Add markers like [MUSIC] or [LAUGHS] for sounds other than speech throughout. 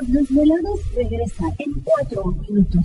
Los desvelados regresa en 4 minutos.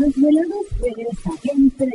Los desvelados regresa en 3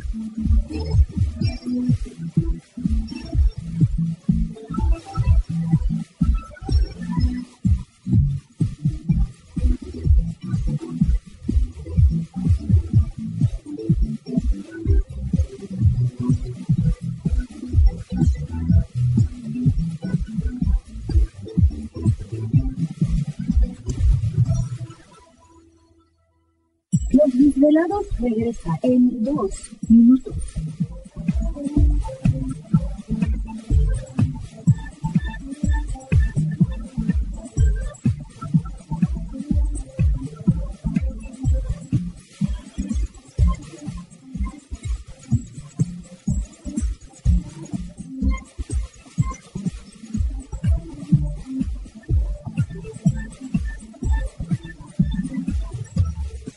Desvelados regresa en 2 minutos.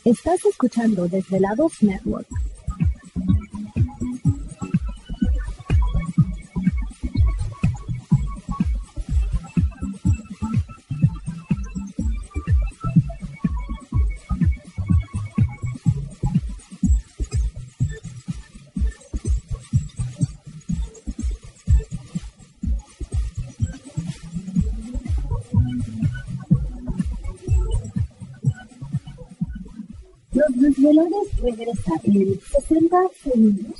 Estás escuchando Desvelados Network. Los desvelados regresa en 60 segundos.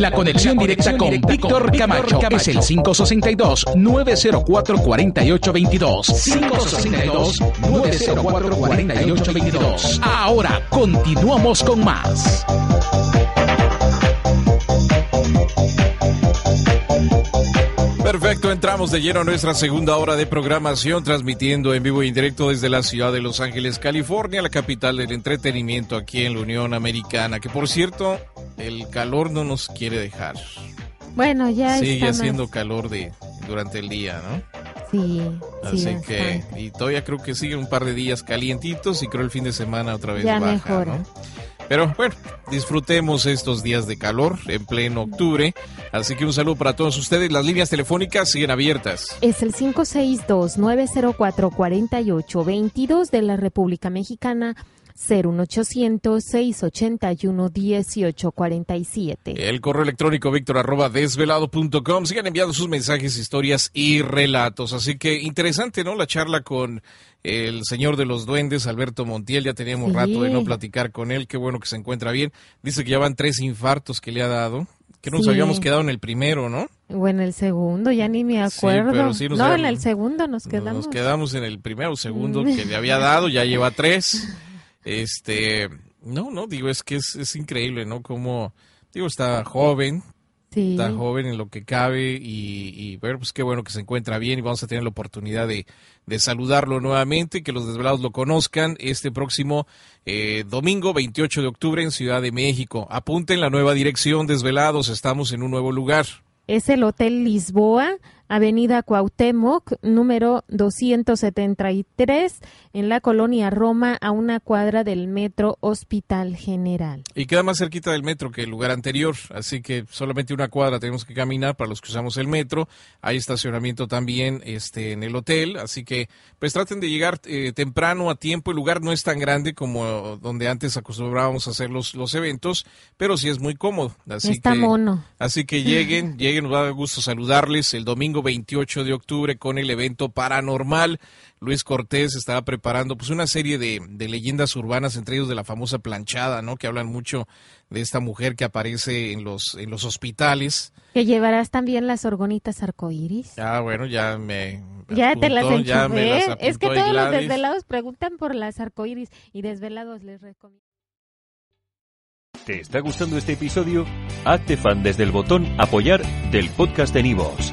La conexión directa con Víctor Camacho es el 562-904-4822. 562-904-4822. Ahora continuamos con más. Perfecto, entramos de lleno a nuestra segunda hora de programación, transmitiendo en vivo e indirecto desde la ciudad de Los Ángeles, California, la capital del entretenimiento aquí en la Unión Americana, que por cierto, el calor no nos quiere dejar. Bueno, ya Sigue está más- haciendo calor de durante el día, ¿no? Sí, sí, Así que, y todavía creo que siguen un par de días calientitos y creo el fin de semana otra vez Ya baja, mejora. ¿no? Pero bueno, disfrutemos estos días de calor en pleno octubre. Así que un saludo para todos ustedes. Las líneas telefónicas siguen abiertas. Es el 562-904-4822 de la República Mexicana, 01800-681-1847. El correo electrónico víctor arroba desvelado.com. Sigan enviando sus mensajes, historias y relatos. Así que interesante, ¿no? La charla con el señor de los duendes, Alberto Montiel. Ya teníamos Sí. rato de no platicar con él. Qué bueno que se encuentra bien. Dice que ya van tres infartos que le ha dado. Que nos Sí. habíamos quedado en el primero, ¿no? O en el segundo, ya ni me Sí, acuerdo. pero sí nos no, en el segundo nos quedamos. Nos quedamos en el primero, segundo que le había dado, ya lleva tres. [LAUGHS] Este, no, no, digo, es que es, es increíble, ¿no? Como, digo, está joven, Sí. está joven en lo que cabe y, y bueno, pues qué bueno que se encuentra bien y vamos a tener la oportunidad de, de saludarlo nuevamente, que los desvelados lo conozcan este próximo eh, domingo 28 de octubre en Ciudad de México. Apunten la nueva dirección, desvelados, estamos en un nuevo lugar. Es el Hotel Lisboa, Avenida Cuauhtémoc, número 273, en la colonia Roma, a una cuadra del Metro Hospital General. Y queda más cerquita del metro que el lugar anterior, así que solamente una cuadra tenemos que caminar para los que usamos el metro. Hay estacionamiento también este, en el hotel, así que pues traten de llegar eh, temprano a tiempo. El lugar no es tan grande como donde antes acostumbrábamos a hacer los, los eventos, pero sí es muy cómodo. Así Está que, mono. Así que lleguen, lleguen, nos va a dar gusto saludarles el domingo 28 de octubre con el evento paranormal. Luis Cortés estaba preparando pues una serie de, de leyendas urbanas, entre ellos de la famosa planchada, ¿no? Que hablan mucho de esta mujer que aparece en los, en los hospitales. Que llevarás también las orgonitas arcoíris. Ah, bueno, ya me Ya te las apuntó, ya me las enchufé. Es que todos los desvelados preguntan por las arcoíris y desvelados les recomiendo. ¿Te está gustando este episodio? Hazte fan desde el botón Apoyar del podcast de Nivos.